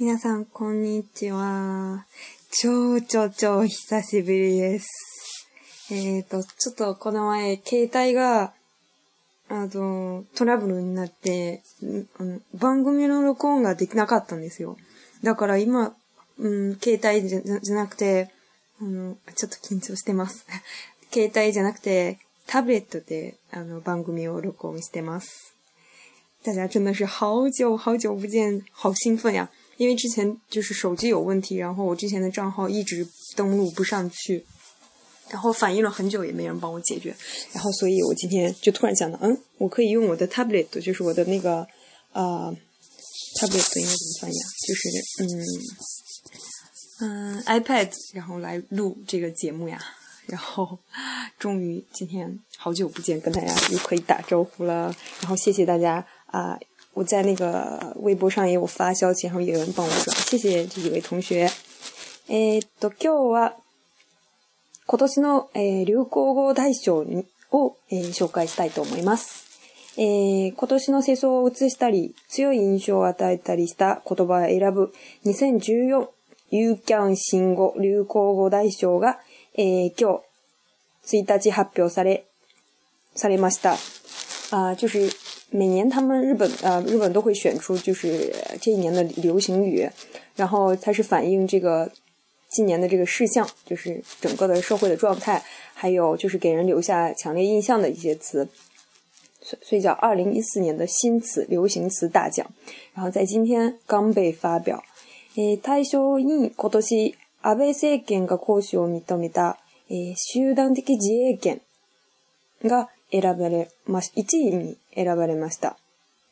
皆さん、こんにちは。超超超久しぶりです。えっ、ー、と、ちょっとこの前、携帯が、あの、トラブルになって、番組の録音ができなかったんですよ。だから今、うん、携帯じゃじゃなくて、あの、ちょっと緊張してます。携帯じゃなくて、タブレットで、あの、番組を録音してます。大家真的是好久好久不见，好兴奋呀！因为之前就是手机有问题，然后我之前的账号一直登录不上去，然后反映了很久也没人帮我解决，然后所以我今天就突然想到，嗯，我可以用我的 tablet，就是我的那个呃 t a b l e t 应该怎么翻译啊？就是嗯嗯 iPad，然后来录这个节目呀。然后终于今天好久不见，跟大家又可以打招呼了。然后谢谢大家啊。我在那个微博上也有发消息，然后有人帮我转，谢谢这几位同学。えー、っと、今日は、今年の、えー、流行語大賞を、えー、紹介したいと思います。えー、今年の世相を映したり、強い印象を与えたりした言葉を選ぶ2014 You Can 新語流行語大賞が、えー、今日1日発表され、されました。あ、就是每年，他们日本呃，日本都会选出就是这一年的流行语，然后它是反映这个今年的这个事项，就是整个的社会的状态，还有就是给人留下强烈印象的一些词，所所以叫二零一四年的新词流行词大奖。然后在今天刚被发表。え、対象に今年安倍政権が行使を認めたえ、集団的自衛権が選ばれます。一位にえラバリマスタ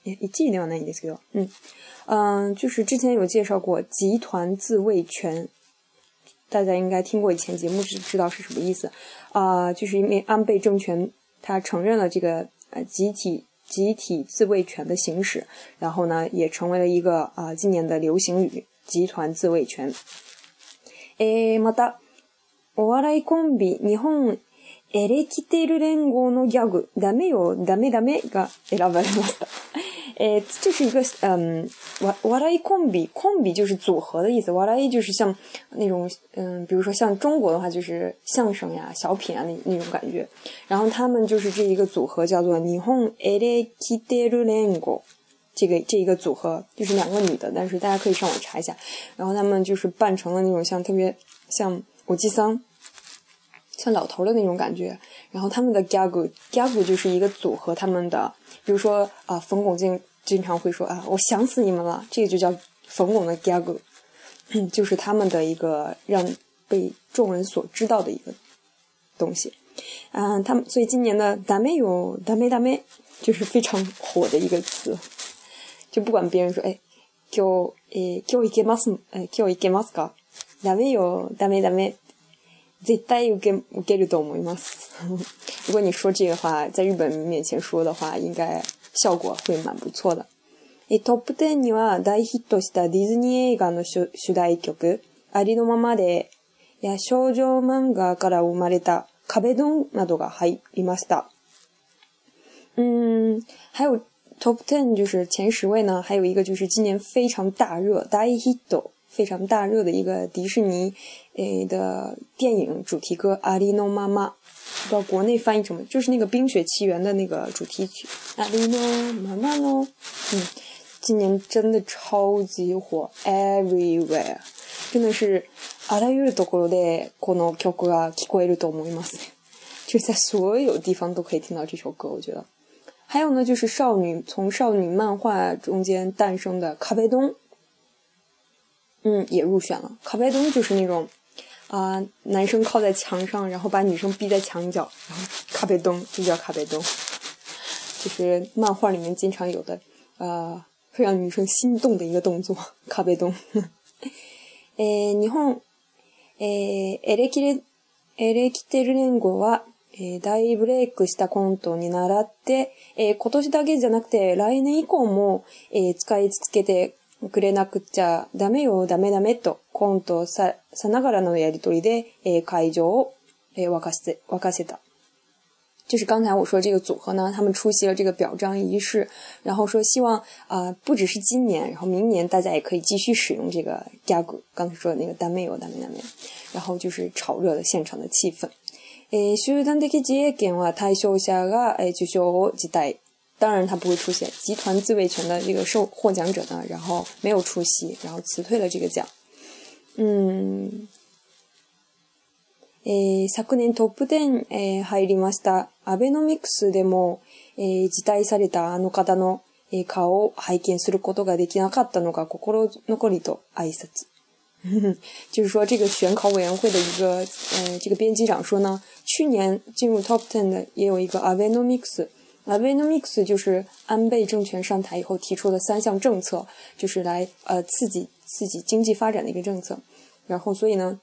一季で終わないんですけど、嗯嗯，就是之前有介绍过集团自卫权，大家应该听过以前节目知道是什么意思啊，就是因为安倍政权他承认了这个呃集体集体自卫权的行使，然后呢也成为了一个啊今年的流行语，集团自卫权。えマダ、お笑いコンビ日本。エレキテル連合のギャグダメよダメダメが選ばれました。えょっと引き出わ笑いコンビコンビ就是组合的意思，笑来就是像那种嗯，比如说像中国的话就是相声呀、小品啊那那种感觉。然后他们就是这一个组合叫做尼红 e l e t e t 合，这个这一个组合就是两个女的，但是大家可以上网查一下。然后他们就是扮成了那种像特别像我记桑。像老头的那种感觉，然后他们的 gagu gagu 就是一个组合，他们的，比如说啊，冯巩经经常会说啊，我想死你们了，这个就叫冯巩的 gagu，就是他们的一个让被众人所知道的一个东西，嗯，他们所以今年的“ダメよ、ダメ、ダメ”就是非常火的一个词，就不管别人说，哎，叫哎，叫いけます，哎，叫一けますか？ダメよ、ダメ、ダメ。絶対受け受けると思います。如果你说这个话，在日本面前说的话，应该效果会蛮不错的。えトップ10には大ヒットしたディズニー映画の主題曲、ありのままで、や少女漫画から生まれた壁ドンなどが入りました。ん、还有 Top Ten 就是前十位呢，还有一个就是今年非常大热大ヒット非常大热的一个迪士尼诶的电影主题歌《阿里诺妈妈》，不知道国内翻译成就是那个《冰雪奇缘》的那个主题曲《阿里诺妈妈侬》。嗯，今年真的超级火，Everywhere，真的是，あらゆるところでこの曲が聞こえると思います。就在所有地方都可以听到这首歌，我觉得。还有呢，就是少女从少女漫画中间诞生的卡贝东。嗯，也入选了。靠背蹲就是那种，啊，男生靠在墙上，然后把女生逼在墙角，然后靠背蹲就叫靠背蹲，就是漫画里面经常有的，呃，会让女生心动的一个动作，靠背蹲。诶，日本诶，エレキレエレキテル年号は大ブレイクしたコンとに習って、今年だけじゃなくて来年以降も使い続けて。くれなくっちゃダメよ、ダメダメと、コントさ、さながらのやりとりで、えー、会場を、えー、沸かせ、沸かせた。就是刚才我说这个组合呢，他们出席了这个表彰仪式，然后说希望啊、呃，不只是今年，然后明年大家也可以继续使用这个加古。刚才说的那个单妹有单妹单妹，然后就是炒热了现场的气氛。え集団的自衛権は対象者が、受賞を辞退。当然，他不会出现。集团自卫权的这个受获奖者呢，然后没有出席，然后辞退了这个奖。嗯，诶，去年 Top Ten 诶，入りました。アベノミクスでも辞退されたあの方の顔を拝見することができなかったのが心残りと挨拶。就是说，这个选考委员会的一个，呃，这个编辑长说呢，去年进入 Top Ten 的也有一个アベノミクス。那 v i n o m i x 就是安倍政权上台以后提出的三项政策，就是来呃刺激刺激经济发展的一个政策。然后，所以呢，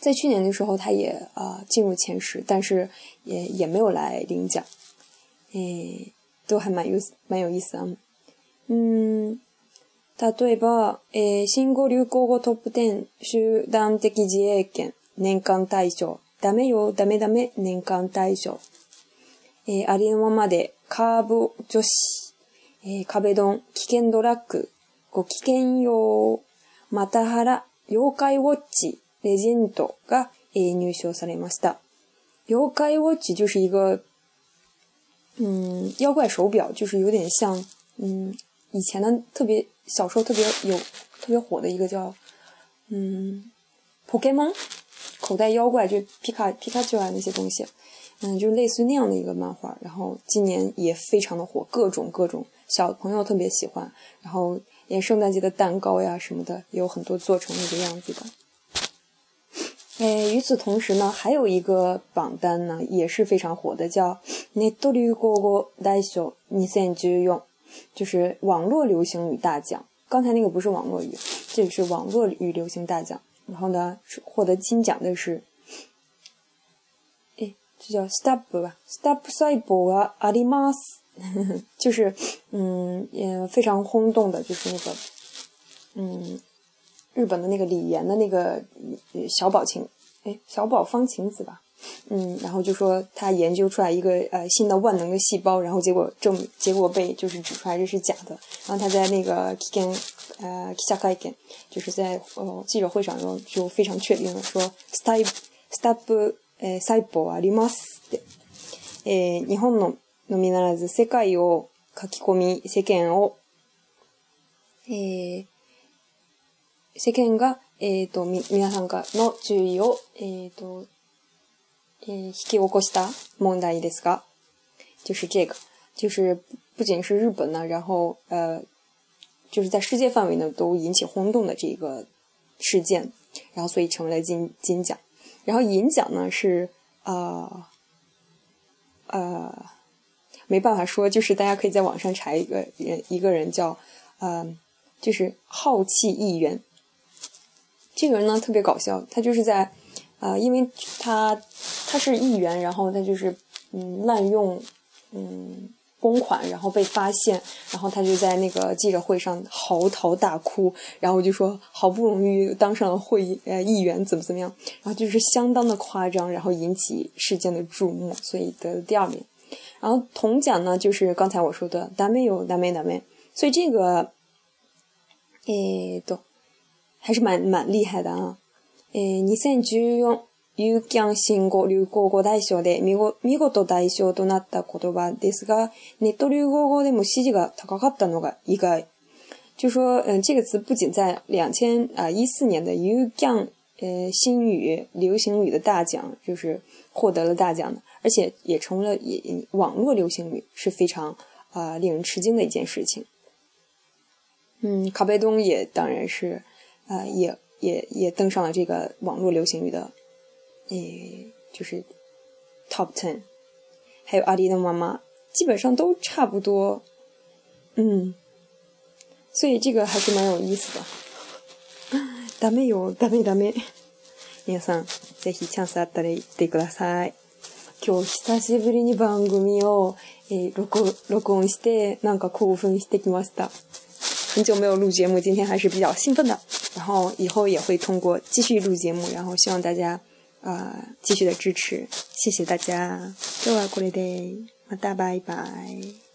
在去年的时候，他也啊进入前十，但是也也没有来领奖。诶，都还蛮有蛮有意思啊。嗯，例えば、え新語流行語トップ10集団的自衛権年間大賞ダメよダメダメ年間大賞。えー、ありのままで、カーブ女子、えー、壁ドン、危険ドラッグ、ご危険用、またはら、妖怪ウォッチ、レジェンドが、えー、入賞されました。妖怪ウォッチ就是一个，嗯，妖怪手表，就是有点像，嗯，以前の特別、小时候特别有特别火的一个叫，嗯 p o k e m 口袋妖怪，就ピカチュアの那些东西。嗯，就类似那样的一个漫画，然后今年也非常的火，各种各种小朋友特别喜欢，然后连圣诞节的蛋糕呀什么的，也有很多做成那个样子的。哎，与此同时呢，还有一个榜单呢也是非常火的，叫《n e t t o i n g o Daisho n i s e n 用，就是网络流行语大奖。刚才那个不是网络语，这个是网络语流行大奖。然后呢，获得金奖的是。这叫 s t o p 吧，stab 赛博阿利玛斯，就是嗯，也非常轰动的，就是那个嗯，日本的那个李岩的那个小宝琴，哎，小宝方晴子吧，嗯，然后就说他研究出来一个呃新的万能的细胞，然后结果证，结果被就是指出来这是假的，然后他在那个 kiken，呃，下课 kiken，就是在呃记者会上，然后就非常确定的说 stab，stab。えー、サイポーありますって。えー、日本ののみならず世界を書き込み、世間を、えー、世間が、えっ、ー、と、み、皆さんがの注意を、えっ、ー、と、えー、引き起こした問題ですが、就是这个。就是不仅是日本呢，然后呃，就是在世界范围呢都引起轰动的这个事件，然后所以成为了金金奖。然后银奖呢是，呃，呃，没办法说，就是大家可以在网上查一个人，一个人叫，呃就是好气议员。这个人呢特别搞笑，他就是在，啊，因为他他是议员，然后他就是嗯滥用，嗯。公款，然后被发现，然后他就在那个记者会上嚎啕大哭，然后我就说，好不容易当上了会议呃议员，怎么怎么样，然后就是相当的夸张，然后引起事件的注目，所以得了第二名，然后铜奖呢，就是刚才我说的，达咩有达咩达咩，所以这个，诶都还是蛮蛮厉害的啊，诶，现在就用。ユー u ャン新語、流行語大賞で見ご見事大賞となった言葉ですが、ネット流行語でも支持が高かったのが一個。就说嗯，这个词不仅在两千啊一四年的ユー u ャン新语流行语的大奖就是获得了大奖，而且也成为了也网络流行语是非常啊令人吃惊的一件事情。嗯，卡贝东也当然是啊也也也登上了这个网络流行语的。诶，就是 Top Ten，还有阿迪的妈妈，基本上都差不多。嗯，所以这个还是蛮有意思的。ダメよ、ダメダメ。皆さん、ぜひチャンスあったら行ってください。今日久しぶりに番組を、えー、録録音して、なんか興奮してきました。很久没有录节目，今天还是比较兴奋的。然后以后也会通过继续录节目，然后希望大家呃，继续的支持，谢谢大家 g o o d 的，么 e 拜拜。